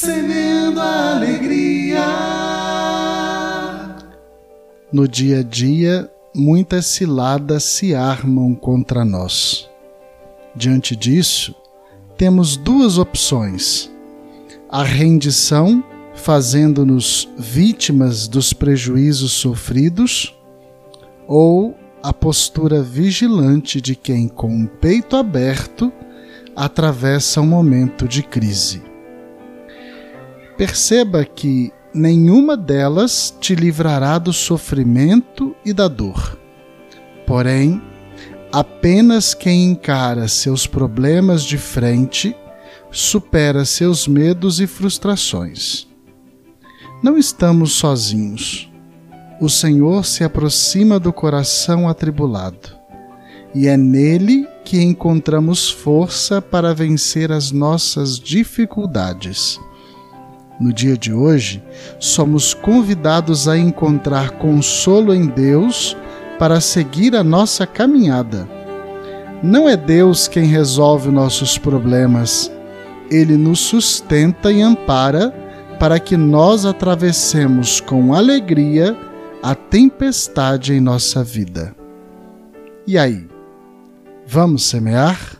semeando a alegria. No dia a dia, muitas ciladas se armam contra nós. Diante disso, temos duas opções: a rendição, fazendo-nos vítimas dos prejuízos sofridos, ou a postura vigilante de quem, com o peito aberto, atravessa um momento de crise. Perceba que nenhuma delas te livrará do sofrimento e da dor. Porém, apenas quem encara seus problemas de frente supera seus medos e frustrações. Não estamos sozinhos. O Senhor se aproxima do coração atribulado, e é nele que encontramos força para vencer as nossas dificuldades no dia de hoje, somos convidados a encontrar consolo em Deus para seguir a nossa caminhada. Não é Deus quem resolve nossos problemas, Ele nos sustenta e ampara para que nós atravessemos com alegria a tempestade em nossa vida. E aí, vamos semear?